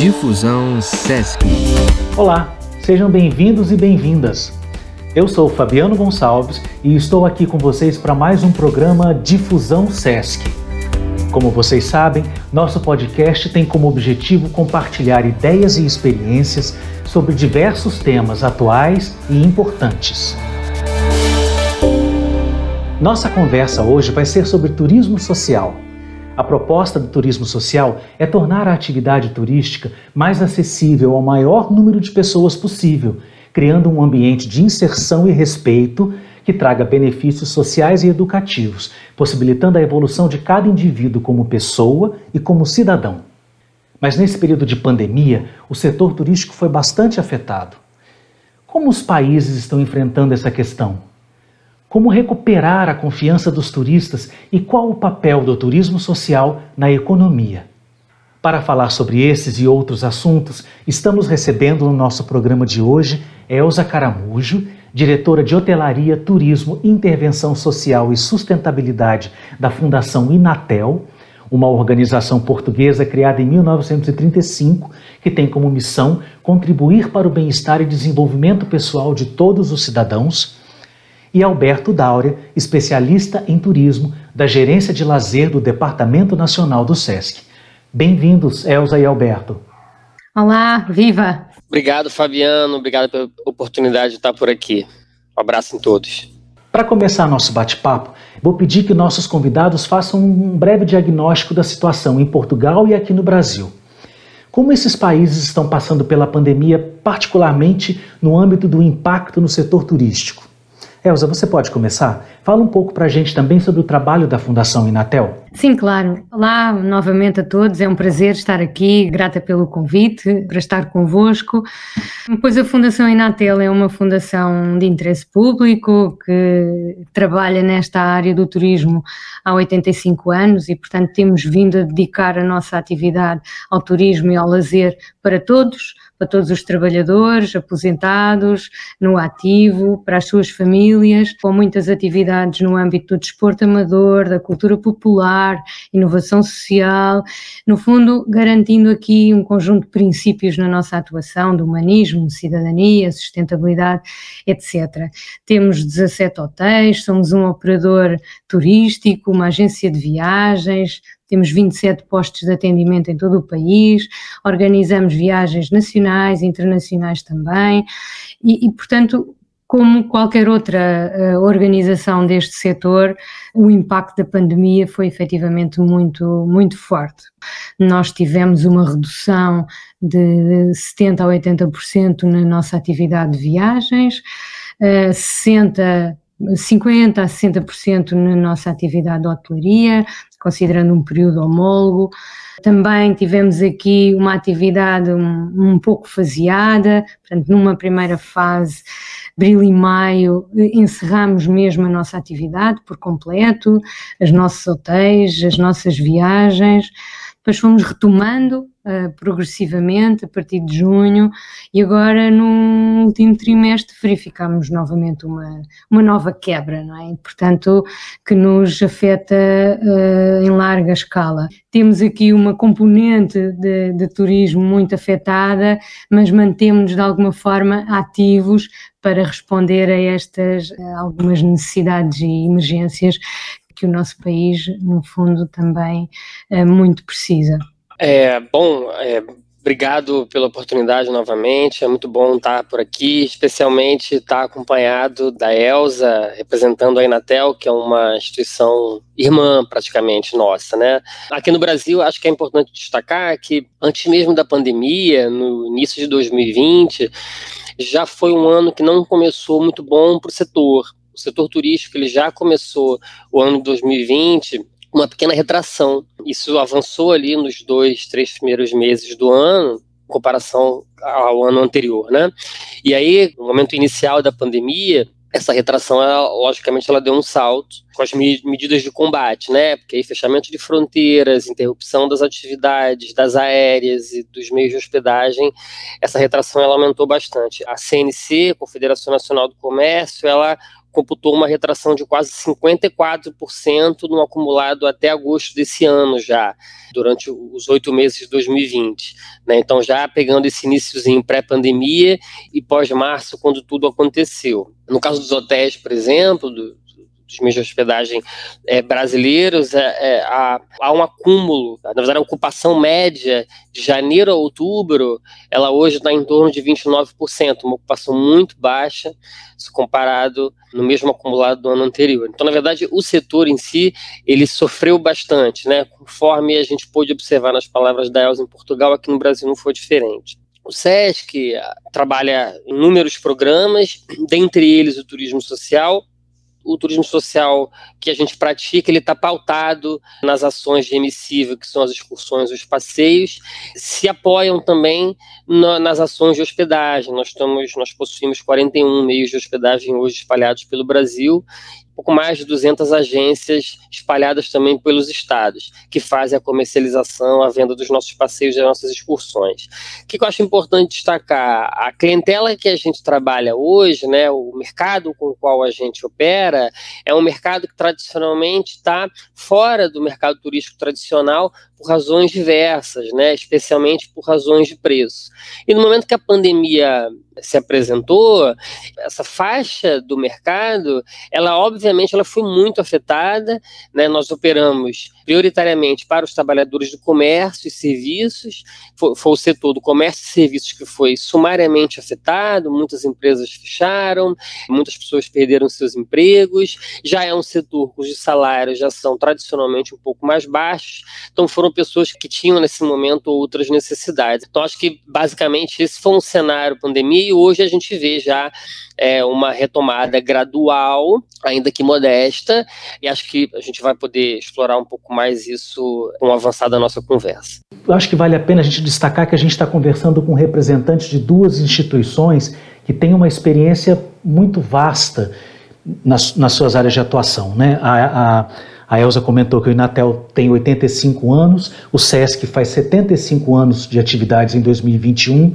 Difusão Sesc. Olá, sejam bem-vindos e bem-vindas. Eu sou Fabiano Gonçalves e estou aqui com vocês para mais um programa Difusão Sesc. Como vocês sabem, nosso podcast tem como objetivo compartilhar ideias e experiências sobre diversos temas atuais e importantes. Nossa conversa hoje vai ser sobre turismo social. A proposta do turismo social é tornar a atividade turística mais acessível ao maior número de pessoas possível, criando um ambiente de inserção e respeito que traga benefícios sociais e educativos, possibilitando a evolução de cada indivíduo como pessoa e como cidadão. Mas nesse período de pandemia, o setor turístico foi bastante afetado. Como os países estão enfrentando essa questão? Como recuperar a confiança dos turistas e qual o papel do turismo social na economia? Para falar sobre esses e outros assuntos, estamos recebendo no nosso programa de hoje Elza Caramujo, diretora de Hotelaria, Turismo, Intervenção Social e Sustentabilidade da Fundação Inatel, uma organização portuguesa criada em 1935 que tem como missão contribuir para o bem-estar e desenvolvimento pessoal de todos os cidadãos e Alberto Dáurea, especialista em turismo da Gerência de Lazer do Departamento Nacional do SESC. Bem-vindos, Elza e Alberto. Olá, viva! Obrigado, Fabiano. Obrigado pela oportunidade de estar por aqui. Um abraço em todos. Para começar nosso bate-papo, vou pedir que nossos convidados façam um breve diagnóstico da situação em Portugal e aqui no Brasil. Como esses países estão passando pela pandemia, particularmente no âmbito do impacto no setor turístico? Elza, você pode começar? Fala um pouco para a gente também sobre o trabalho da Fundação Inatel. Sim, claro. Olá novamente a todos, é um prazer estar aqui, grata pelo convite, para estar convosco. Pois a Fundação Inatel é uma fundação de interesse público que trabalha nesta área do turismo há 85 anos e, portanto, temos vindo a dedicar a nossa atividade ao turismo e ao lazer para todos, para todos os trabalhadores, aposentados, no ativo, para as suas famílias, com muitas atividades no âmbito do desporto amador, da cultura popular, inovação social, no fundo, garantindo aqui um conjunto de princípios na nossa atuação, de humanismo, cidadania, sustentabilidade, etc. Temos 17 hotéis, somos um operador turístico, uma agência de viagens, temos 27 postos de atendimento em todo o país, organizamos viagens nacionais internacionais também, e, e portanto, como qualquer outra uh, organização deste setor, o impacto da pandemia foi efetivamente muito, muito forte. Nós tivemos uma redução de 70% a 80% na nossa atividade de viagens, uh, 60 50% a 60% na nossa atividade de hotelaria, considerando um período homólogo. Também tivemos aqui uma atividade um, um pouco faseada, portanto, numa primeira fase, abril e maio, encerramos mesmo a nossa atividade por completo, os nossos hotéis, as nossas viagens, depois fomos retomando uh, progressivamente a partir de junho e agora no último trimestre verificamos novamente uma, uma nova quebra, não é? portanto, que nos afeta uh, em larga escala. Temos aqui uma componente de, de turismo muito afetada, mas mantemos de alguma forma ativos para responder a estas algumas necessidades e emergências que o nosso país, no fundo, também é, muito precisa. É, bom, é, obrigado pela oportunidade novamente, é muito bom estar por aqui, especialmente estar acompanhado da Elsa, representando a Inatel, que é uma instituição irmã praticamente nossa, né? Aqui no Brasil, acho que é importante destacar que antes mesmo da pandemia, no início de 2020, já foi um ano que não começou muito bom para o setor setor turístico ele já começou o ano de 2020 uma pequena retração. Isso avançou ali nos dois, três primeiros meses do ano, em comparação ao ano anterior, né? E aí, no momento inicial da pandemia, essa retração, ela, logicamente, ela deu um salto com as medidas de combate, né? Porque aí fechamento de fronteiras, interrupção das atividades, das aéreas e dos meios de hospedagem, essa retração ela aumentou bastante. A CNC, Confederação Nacional do Comércio, ela computou uma retração de quase 54% no acumulado até agosto desse ano já, durante os oito meses de 2020. Né? Então, já pegando esse iníciozinho pré-pandemia e pós-março, quando tudo aconteceu. No caso dos hotéis, por exemplo, do, meios de hospedagem é, brasileiros, é, é, há, há, um acúmulo. Na verdade, a ocupação média de janeiro a outubro, ela hoje está em torno de 29%, uma ocupação muito baixa, se comparado no mesmo acumulado do ano anterior. Então, na verdade, o setor em si, ele sofreu bastante, né? Conforme a gente pôde observar nas palavras da Elza em Portugal, aqui no Brasil não foi diferente. O SESC ah, trabalha inúmeros programas, dentre eles o turismo social, o turismo social que a gente pratica, ele está pautado nas ações de emissível, que são as excursões, os passeios, se apoiam também nas ações de hospedagem. Nós, estamos, nós possuímos 41 meios de hospedagem hoje espalhados pelo Brasil pouco mais de 200 agências espalhadas também pelos estados, que fazem a comercialização, a venda dos nossos passeios, das nossas excursões. O que eu acho importante destacar? A clientela que a gente trabalha hoje, né, o mercado com o qual a gente opera, é um mercado que tradicionalmente está fora do mercado turístico tradicional por razões diversas, né, especialmente por razões de preço. E no momento que a pandemia se apresentou, essa faixa do mercado, ela obviamente ela foi muito afetada, né? Nós operamos prioritariamente para os trabalhadores do comércio e serviços, foi, foi, o setor do comércio e serviços que foi sumariamente afetado, muitas empresas fecharam, muitas pessoas perderam seus empregos, já é um setor cujos salários já são tradicionalmente um pouco mais baixos, então foram pessoas que tinham nesse momento outras necessidades. Então acho que basicamente esse foi um cenário pandemia e hoje a gente vê já é, uma retomada gradual, ainda que modesta, e acho que a gente vai poder explorar um pouco mais isso com o avançar da nossa conversa. Eu acho que vale a pena a gente destacar que a gente está conversando com representantes de duas instituições que têm uma experiência muito vasta nas, nas suas áreas de atuação. Né? A, a, a Elza comentou que o Inatel tem 85 anos, o SESC faz 75 anos de atividades em 2021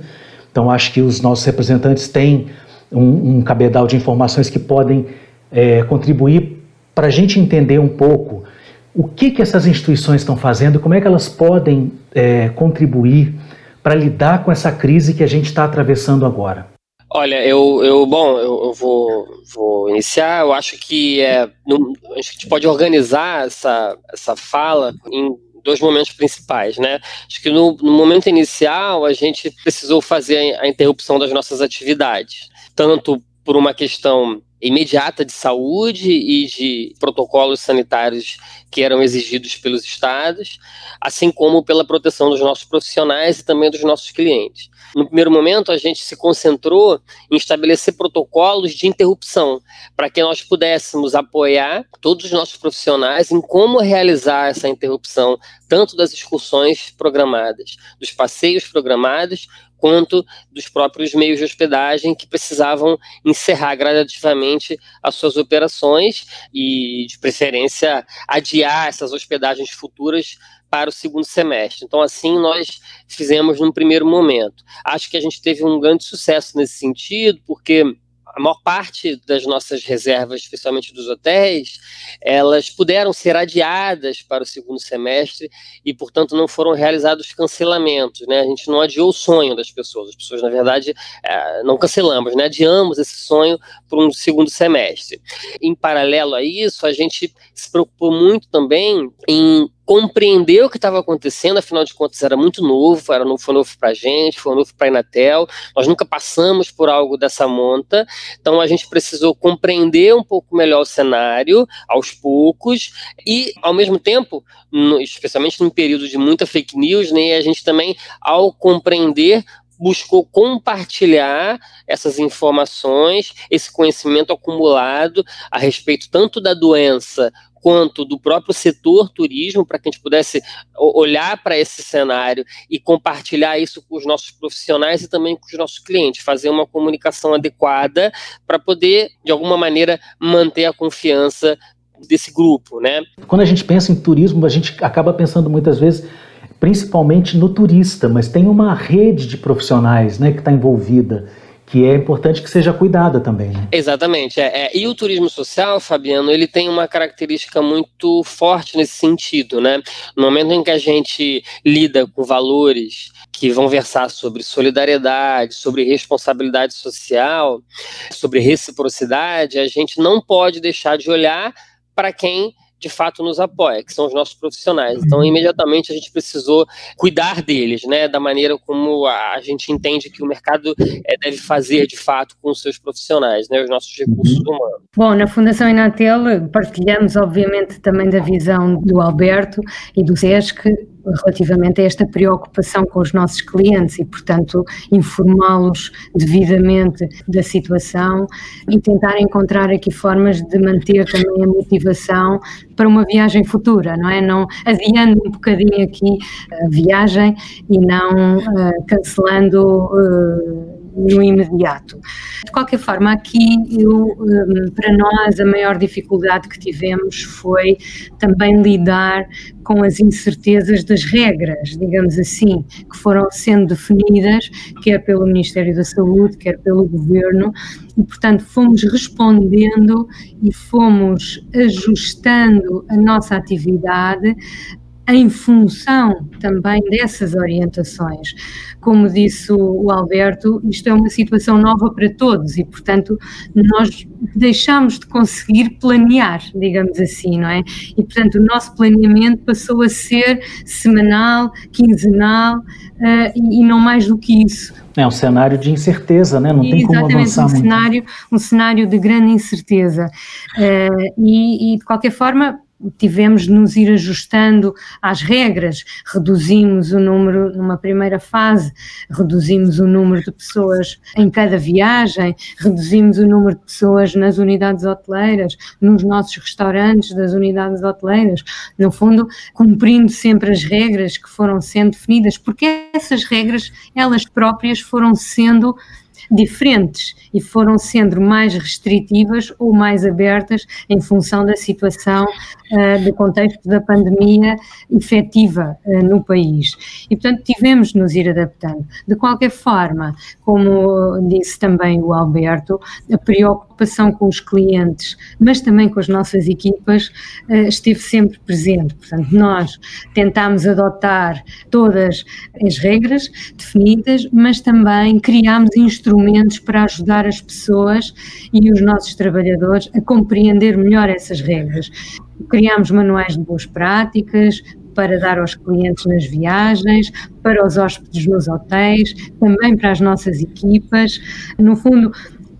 então, acho que os nossos representantes têm um, um cabedal de informações que podem é, contribuir para a gente entender um pouco o que, que essas instituições estão fazendo, como é que elas podem é, contribuir para lidar com essa crise que a gente está atravessando agora. Olha, eu, eu bom, eu, eu, vou, vou iniciar. Eu acho que é, a gente pode organizar essa, essa fala em dois momentos principais, né? Acho que no, no momento inicial a gente precisou fazer a interrupção das nossas atividades, tanto por uma questão imediata de saúde e de protocolos sanitários que eram exigidos pelos estados, assim como pela proteção dos nossos profissionais e também dos nossos clientes. No primeiro momento, a gente se concentrou em estabelecer protocolos de interrupção, para que nós pudéssemos apoiar todos os nossos profissionais em como realizar essa interrupção, tanto das excursões programadas, dos passeios programados, quanto dos próprios meios de hospedagem que precisavam encerrar gradativamente as suas operações e, de preferência, adiar essas hospedagens futuras para o segundo semestre. Então, assim, nós fizemos num primeiro momento. Acho que a gente teve um grande sucesso nesse sentido, porque a maior parte das nossas reservas, especialmente dos hotéis, elas puderam ser adiadas para o segundo semestre e, portanto, não foram realizados cancelamentos. Né? A gente não adiou o sonho das pessoas. As pessoas, na verdade, é, não cancelamos, né? adiamos esse sonho para um segundo semestre. Em paralelo a isso, a gente se preocupou muito também em compreender o que estava acontecendo, afinal de contas era muito novo, era novo, foi novo para a gente, foi novo para a Inatel, nós nunca passamos por algo dessa monta, então a gente precisou compreender um pouco melhor o cenário, aos poucos, e ao mesmo tempo, no, especialmente num período de muita fake news, né, a gente também, ao compreender, buscou compartilhar essas informações, esse conhecimento acumulado a respeito tanto da doença quanto do próprio setor turismo, para que a gente pudesse olhar para esse cenário e compartilhar isso com os nossos profissionais e também com os nossos clientes, fazer uma comunicação adequada para poder, de alguma maneira, manter a confiança desse grupo, né? Quando a gente pensa em turismo, a gente acaba pensando muitas vezes principalmente no turista, mas tem uma rede de profissionais né, que está envolvida que é importante que seja cuidada também. Né? Exatamente. É, é, E o turismo social, Fabiano, ele tem uma característica muito forte nesse sentido, né? No momento em que a gente lida com valores que vão versar sobre solidariedade, sobre responsabilidade social, sobre reciprocidade, a gente não pode deixar de olhar para quem de fato nos apoia, que são os nossos profissionais. Então, uhum. imediatamente a gente precisou cuidar deles, né, da maneira como a gente entende que o mercado é, deve fazer de fato com os seus profissionais, né, os nossos recursos uhum. humanos. Bom, na Fundação Inatel partilhamos obviamente também da visão do Alberto e do SESC relativamente a esta preocupação com os nossos clientes e, portanto, informá-los devidamente da situação e tentar encontrar aqui formas de manter também a motivação para uma viagem futura, não é? Não adiando um bocadinho aqui a viagem e não uh, cancelando. Uh, no imediato. De qualquer forma, aqui eu, hum, para nós a maior dificuldade que tivemos foi também lidar com as incertezas das regras, digamos assim, que foram sendo definidas, quer pelo Ministério da Saúde, quer pelo Governo, e portanto fomos respondendo e fomos ajustando a nossa atividade em função também dessas orientações. Como disse o Alberto, isto é uma situação nova para todos e, portanto, nós deixamos de conseguir planear, digamos assim, não é? E, portanto, o nosso planeamento passou a ser semanal, quinzenal uh, e, e não mais do que isso. É um cenário de incerteza, né? Não tem como avançar um muito. Cenário, um cenário de grande incerteza. Uh, e, e, de qualquer forma, tivemos de nos ir ajustando às regras, reduzimos o número, numa primeira fase, reduzimos o número de pessoas em cada viagem, reduzimos o número de pessoas nas unidades hoteleiras, nos nossos restaurantes das unidades hoteleiras, no fundo, cumprindo sempre as regras que foram sendo definidas, porque essas regras, elas próprias foram sendo diferentes e foram sendo mais restritivas ou mais abertas em função da situação uh, do contexto da pandemia efetiva uh, no país. E, portanto, tivemos de nos ir adaptando. De qualquer forma, como disse também o Alberto, a preocupação com os clientes, mas também com as nossas equipas, uh, esteve sempre presente. Portanto, nós tentámos adotar todas as regras definidas, mas também criámos instrumentos para ajudar as pessoas e os nossos trabalhadores a compreender melhor essas regras. Criámos manuais de boas práticas para dar aos clientes nas viagens, para os hóspedes nos hotéis, também para as nossas equipas. No fundo,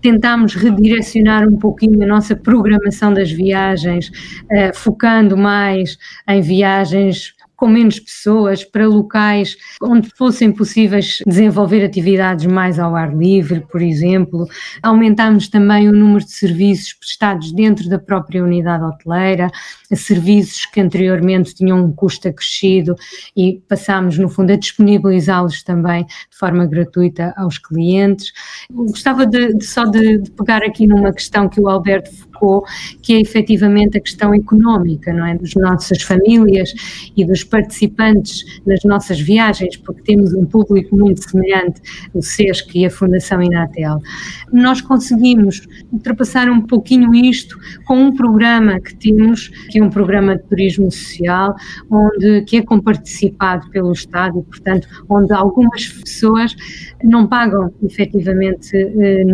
tentámos redirecionar um pouquinho a nossa programação das viagens, eh, focando mais em viagens com menos pessoas, para locais onde fossem possíveis desenvolver atividades mais ao ar livre, por exemplo. Aumentámos também o número de serviços prestados dentro da própria unidade hoteleira, serviços que anteriormente tinham um custo acrescido e passámos, no fundo, a disponibilizá-los também de forma gratuita aos clientes. Gostava de, de só de, de pegar aqui numa questão que o Alberto focou, que é efetivamente a questão económica, não é? Das nossas famílias e dos participantes nas nossas viagens, porque temos um público muito semelhante, o SESC e a Fundação Inatel. Nós conseguimos ultrapassar um pouquinho isto com um programa que temos, que é um programa de turismo social, onde, que é comparticipado pelo Estado e, portanto, onde algumas pessoas não pagam efetivamente eh,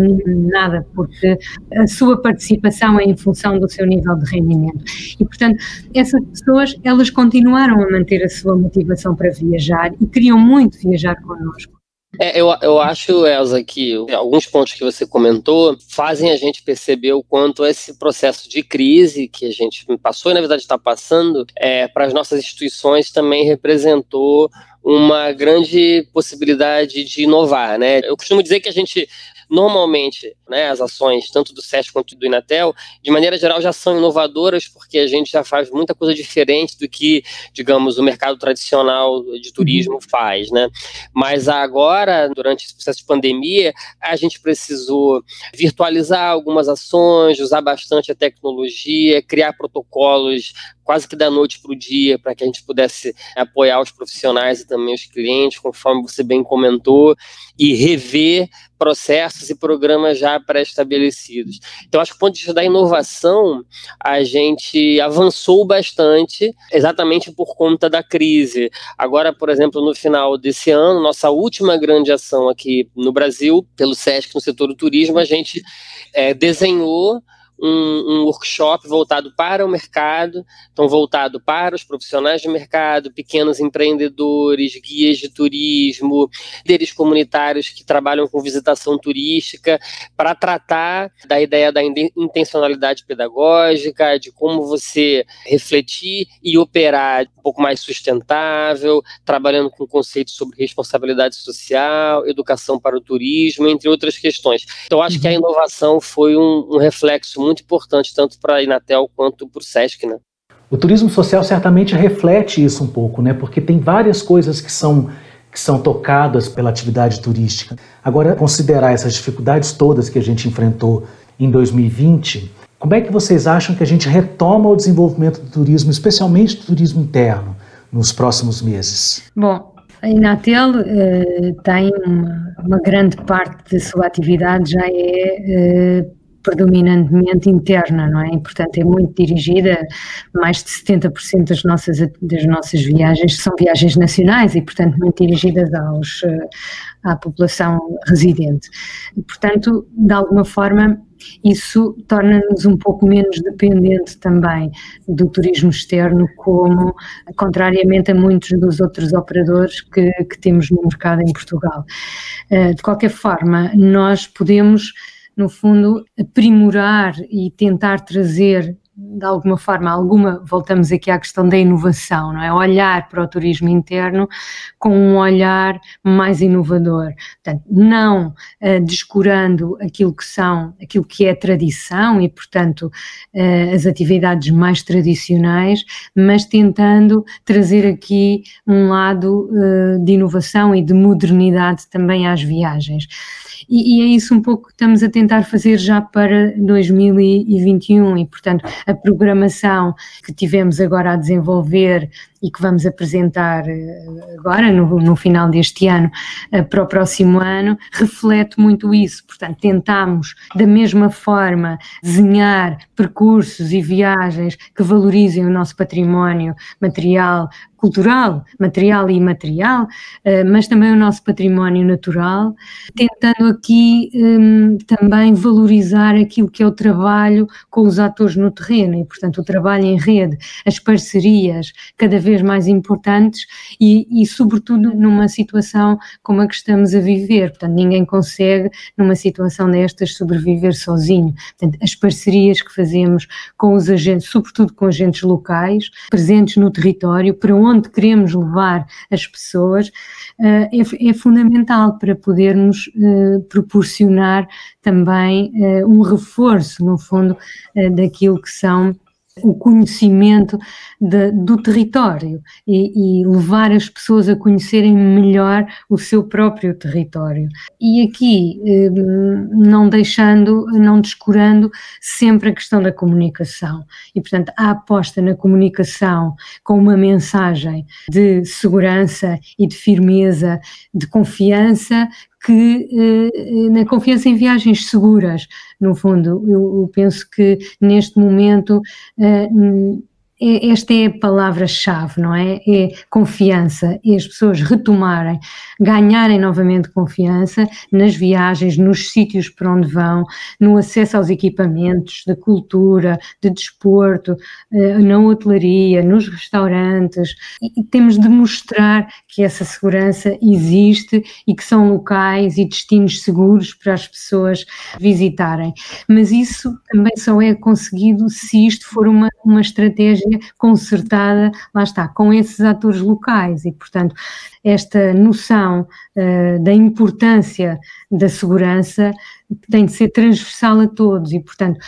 nada, porque a sua participação é em função do seu nível de rendimento. E, portanto, essas pessoas, elas continuaram a manter a sua motivação para viajar e queriam muito viajar connosco. É, eu, eu acho, Elza, que alguns pontos que você comentou fazem a gente perceber o quanto esse processo de crise que a gente passou e, na verdade, está passando, é, para as nossas instituições também representou uma grande possibilidade de inovar, né? Eu costumo dizer que a gente normalmente, né, as ações, tanto do SESC quanto do Inatel, de maneira geral já são inovadoras, porque a gente já faz muita coisa diferente do que, digamos, o mercado tradicional de turismo uhum. faz, né? Mas agora, durante esse processo de pandemia, a gente precisou virtualizar algumas ações, usar bastante a tecnologia, criar protocolos quase que da noite para o dia, para que a gente pudesse apoiar os profissionais e também os clientes, conforme você bem comentou, e rever processos e programas já pré-estabelecidos. Então, acho que do ponto de vista da inovação, a gente avançou bastante, exatamente por conta da crise. Agora, por exemplo, no final desse ano, nossa última grande ação aqui no Brasil, pelo SESC no setor do turismo, a gente é, desenhou um, um, workshop voltado para o mercado, então voltado para os profissionais de mercado, pequenos empreendedores, guias de turismo, líderes comunitários que trabalham com visitação turística, para tratar da ideia da intencionalidade pedagógica, de como você refletir e operar um pouco mais sustentável, trabalhando com conceitos sobre responsabilidade social, educação para o turismo, entre outras questões. Então, acho que a uhum. inovação foi um, um reflexo muito muito importante, tanto para a Inatel quanto para o SESC, né? O turismo social certamente reflete isso um pouco, né? Porque tem várias coisas que são que são tocadas pela atividade turística. Agora, considerar essas dificuldades todas que a gente enfrentou em 2020, como é que vocês acham que a gente retoma o desenvolvimento do turismo, especialmente do turismo interno, nos próximos meses? Bom, a Inatel eh, tem uma, uma, grande parte da sua atividade já é eh, predominantemente interna, não é? E, portanto, é muito dirigida, mais de 70% das nossas, das nossas viagens são viagens nacionais e, portanto, muito dirigidas aos, eh, à população residente. E, portanto, de alguma forma, isso torna-nos um pouco menos dependente também do turismo externo, como contrariamente a muitos dos outros operadores que, que temos no mercado em Portugal. Eh, de qualquer forma, nós podemos no fundo, aprimorar e tentar trazer de alguma forma, alguma, voltamos aqui à questão da inovação, não é? Olhar para o turismo interno com um olhar mais inovador. Portanto, não uh, descurando aquilo que são, aquilo que é tradição e, portanto, uh, as atividades mais tradicionais, mas tentando trazer aqui um lado uh, de inovação e de modernidade também às viagens. E, e, é isso um pouco que estamos a tentar fazer já para 2021 e, portanto, a programação que tivemos agora a desenvolver e que vamos apresentar eh, agora, no, no final deste ano, eh, para o próximo ano, reflete muito isso. Portanto, tentamos, da mesma forma, desenhar percursos e viagens que valorizem o nosso património material, cultural, material e imaterial, eh, mas também o nosso património natural, tentando aqui um, também valorizar aquilo que é o trabalho com os atores no terreno e, portanto, o trabalho em rede, as parcerias cada vez mais importantes e, e, sobretudo, numa situação como a que estamos a viver. Portanto, ninguém consegue, numa situação destas, sobreviver sozinho. Portanto, as parcerias que fazemos com os agentes, sobretudo com agentes locais, presentes no território, para onde queremos levar as pessoas, uh, é, é, fundamental para podermos uh, proporcionar também uh, um reforço, no fundo, daquilo que são o conhecimento de, do território e, e, levar as pessoas a conhecerem melhor o seu próprio território. E aqui, hum, não deixando, não descurando sempre a questão da comunicação. E, portanto, a aposta na comunicação com uma mensagem de segurança e de firmeza, de confiança, que eh, na confiança em viagens seguras, no fundo. Eu, eu penso que neste momento eh, é, esta é a palavra-chave, não é? É confiança, e as pessoas retomarem, ganharem novamente confiança nas viagens, nos sítios para onde vão, no acesso aos equipamentos de cultura, de desporto, eh, na hotelaria, nos restaurantes. E temos de mostrar que essa segurança existe e que são locais e destinos seguros para as pessoas visitarem. Mas isso também só é conseguido se isto for uma, uma estratégia concertada, lá está, com esses atores locais. E, portanto, esta noção uh, da importância da segurança tem de ser transversal a todos e, portanto,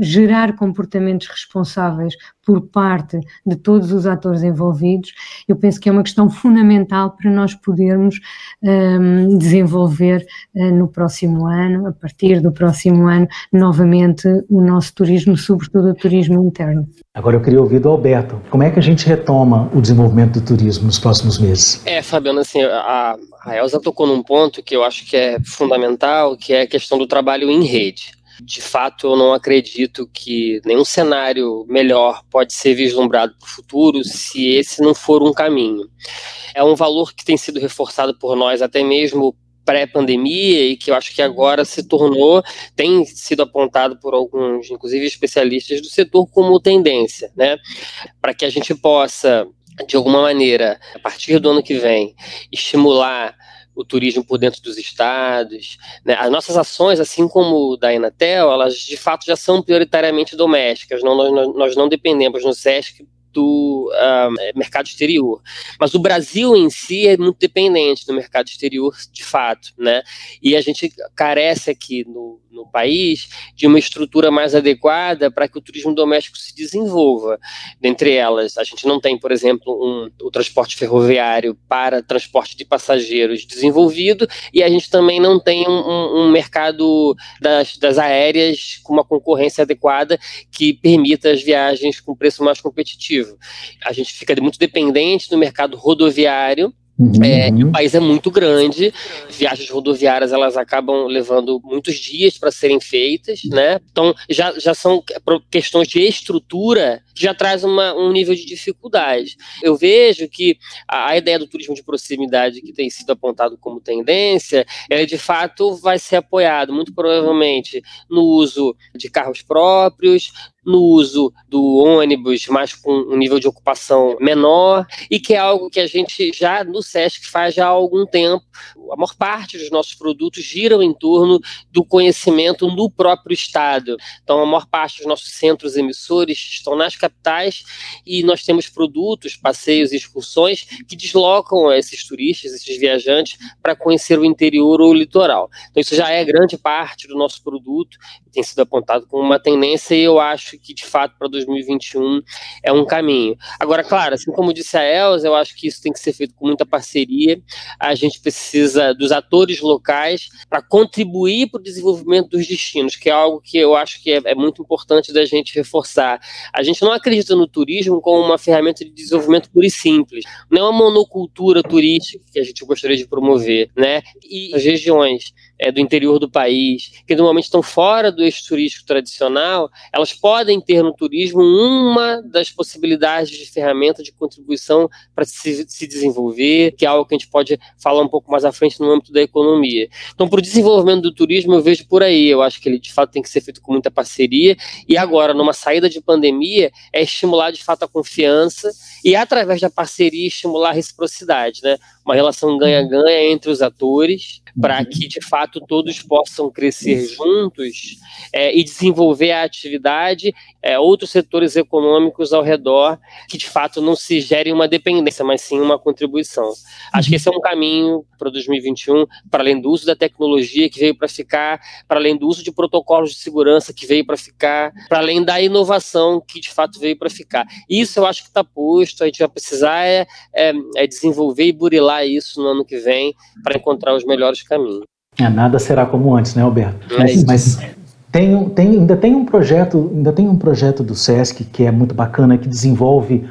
gerar comportamentos responsáveis por parte de todos os atores envolvidos, eu penso que é uma questão fundamental para nós podermos um, desenvolver uh, no próximo ano, a partir do próximo ano, novamente o nosso turismo, sobretudo o turismo interno. Agora eu queria ouvir do Alberto, como é que a gente retoma o desenvolvimento do turismo nos próximos meses? É, Fabiano, assim, a, a Elza tocou num ponto que eu acho que é fundamental, que é a questão do trabalho em rede. De fato, eu não acredito que nenhum cenário melhor pode ser vislumbrado para o futuro se esse não for um caminho. É um valor que tem sido reforçado por nós até mesmo pré-pandemia e que eu acho que agora se tornou, tem sido apontado por alguns, inclusive especialistas do setor, como tendência, né? Para que a gente possa, de alguma maneira, a partir do ano que vem, estimular o turismo por dentro dos estados. Né? As nossas ações, assim como da Inatel, elas de fato já são prioritariamente domésticas. Não, nós, nós não dependemos no SESC do uh, mercado exterior. Mas o Brasil em si é muito dependente do mercado exterior, de fato, né? E a gente carece aqui no, no país de uma estrutura mais adequada para que o turismo doméstico se desenvolva. Dentre elas, a gente não tem, por exemplo, um, o transporte ferroviário para transporte de passageiros desenvolvido e a gente também não tem um, um mercado das, das aéreas com uma concorrência adequada que permita as viagens com preço mais competitivo. A gente fica muito dependente do mercado rodoviário Uhum. É, o país é muito grande, viagens rodoviárias elas acabam levando muitos dias para serem feitas, né? Então já, já são questões de estrutura já traz uma, um nível de dificuldade. Eu vejo que a, a, ideia do turismo de proximidade que tem sido apontado como tendência, ela de fato vai ser apoiado muito provavelmente no uso de carros próprios, no uso do ônibus, mas com um nível de ocupação menor, e que é algo que a gente já no SESC faz já há algum tempo. A maior parte dos nossos produtos giram em torno do conhecimento no próprio Estado. Então, a maior parte dos nossos centros emissores estão nas e nós temos produtos, passeios e excursões que deslocam esses turistas, esses viajantes, para conhecer o interior ou o litoral. Então, isso já é grande parte do nosso produto, tem sido apontado como uma tendência e eu acho que, de fato, para 2021 é um caminho. Agora, claro, assim como disse a Elza, eu acho que isso tem que ser feito com muita parceria. A gente precisa dos atores locais para contribuir para o desenvolvimento dos destinos, que é algo que eu acho que é, é muito importante da gente reforçar. A gente não acredita no turismo como uma ferramenta de desenvolvimento pura e simples. Não é uma monocultura turística que a gente gostaria de promover, né? E as regiões é, do interior do país, que normalmente estão fora do eixo turístico tradicional, elas podem ter no turismo uma das possibilidades de ferramenta de contribuição para se, se, desenvolver, que é algo que a gente pode falar um pouco mais à frente no âmbito da economia. Então, para o desenvolvimento do turismo, eu vejo por aí. Eu acho que ele de fato tem que ser feito com muita parceria. E agora, numa saída de pandemia, é estimular de fato a confiança e, através da parceria, estimular a reciprocidade, né? Uma relação ganha-ganha entre os atores, para uhum. que de fato todos possam crescer juntos é, e desenvolver a atividade, é, outros setores econômicos ao redor, que de fato não se gere uma dependência, mas sim uma contribuição. Acho que esse é um caminho para 2021, para além do uso da tecnologia que veio para ficar, para além do uso de protocolos de segurança que veio para ficar, para além da inovação que de fato veio para ficar. Isso eu acho que está posto, a gente vai precisar é, é, é desenvolver e burilar isso no ano que vem para encontrar os melhores caminho. É, nada será como antes, né, Alberto? É mas, mas tem, tem, ainda tem um projeto, ainda tem um projeto do SESC que é muito bacana, que desenvolve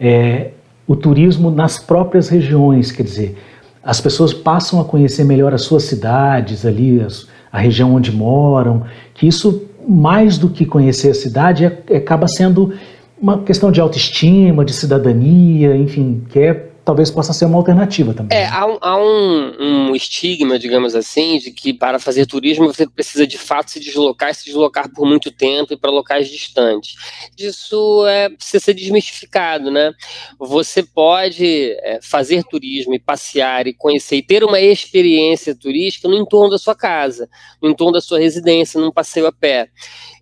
é, o turismo nas próprias regiões, quer dizer, as pessoas passam a conhecer melhor as suas cidades ali, as, a região onde moram, que isso, mais do que conhecer a cidade, é, acaba sendo uma questão de autoestima, de cidadania, enfim, que é talvez possa ser uma alternativa também. É, há, um, há um, um, estigma, digamos assim, de que para fazer turismo você precisa de fato se deslocar e se deslocar por muito tempo e para locais distantes. Isso é, precisa ser desmistificado, né? Você pode é, fazer turismo e passear e conhecer e ter uma experiência turística no entorno da sua casa, no entorno da sua residência, num passeio a pé.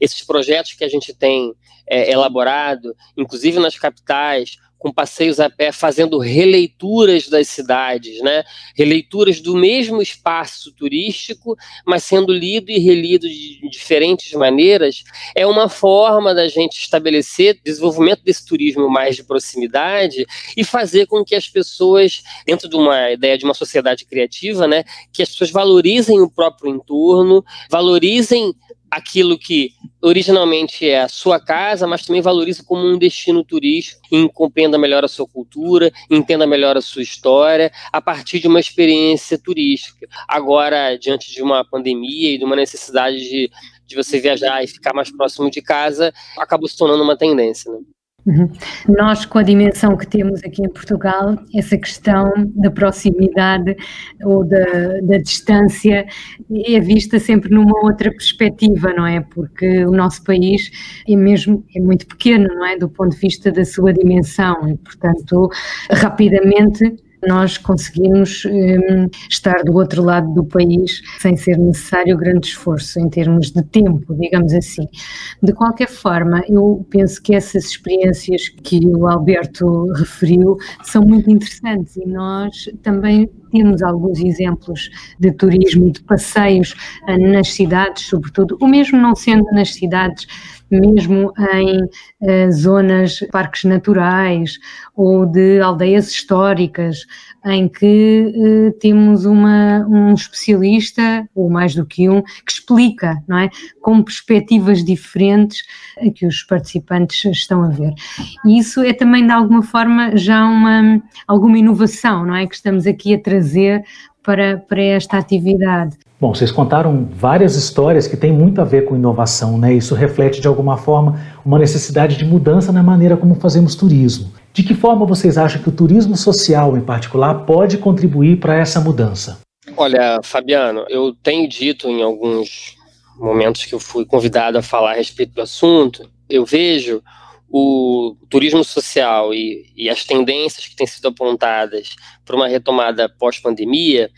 Esses projetos que a gente tem é, elaborado, inclusive nas capitais, com passeios a pé, fazendo releituras das cidades, né? Releituras do mesmo espaço turístico, mas sendo lido e relido de diferentes maneiras, é uma forma da gente estabelecer desenvolvimento desse turismo mais de proximidade e fazer com que as pessoas, dentro de uma ideia de uma sociedade criativa, né, que as pessoas valorizem o próprio entorno, valorizem aquilo que originalmente é a sua casa, mas também valoriza como um destino turístico compreenda melhor a sua cultura, entenda melhor a sua história a partir de uma experiência turística. Agora, diante de uma pandemia e de uma necessidade de, de você viajar e ficar mais próximo de casa, acabou se tornando uma tendência. Né? Uhum. Nós, com a dimensão que temos aqui em Portugal, essa questão da proximidade ou da, da, distância é vista sempre numa outra perspectiva, não é? Porque o nosso país é mesmo é muito pequeno, não é? Do ponto de vista da sua dimensão e, portanto, rapidamente nós conseguimos um, estar do outro lado do país sem ser necessário grande esforço em termos de tempo, digamos assim. De qualquer forma, eu penso que essas experiências que o Alberto referiu são muito interessantes e nós também temos alguns exemplos de turismo de passeios uh, nas cidades, sobretudo, o mesmo não sendo nas cidades, mesmo em uh, zonas, parques naturais ou de aldeias históricas, em que uh, temos uma, um especialista, ou mais do que um, que explica, não é? Com perspectivas diferentes que os participantes estão a ver. E isso é também, de alguma forma, já uma, alguma inovação, não é? Que estamos aqui a trazer para, para esta atividade. Bom, vocês contaram várias histórias que têm muito a ver com inovação, né? Isso reflete de alguma forma uma necessidade de mudança na maneira como fazemos turismo. De que forma vocês acham que o turismo social, em particular, pode contribuir para essa mudança? Olha, Fabiano, eu tenho dito em alguns momentos que eu fui convidado a falar a respeito do assunto, eu vejo o turismo social e, e, as tendências que têm sido apontadas para uma retomada pós-pandemia,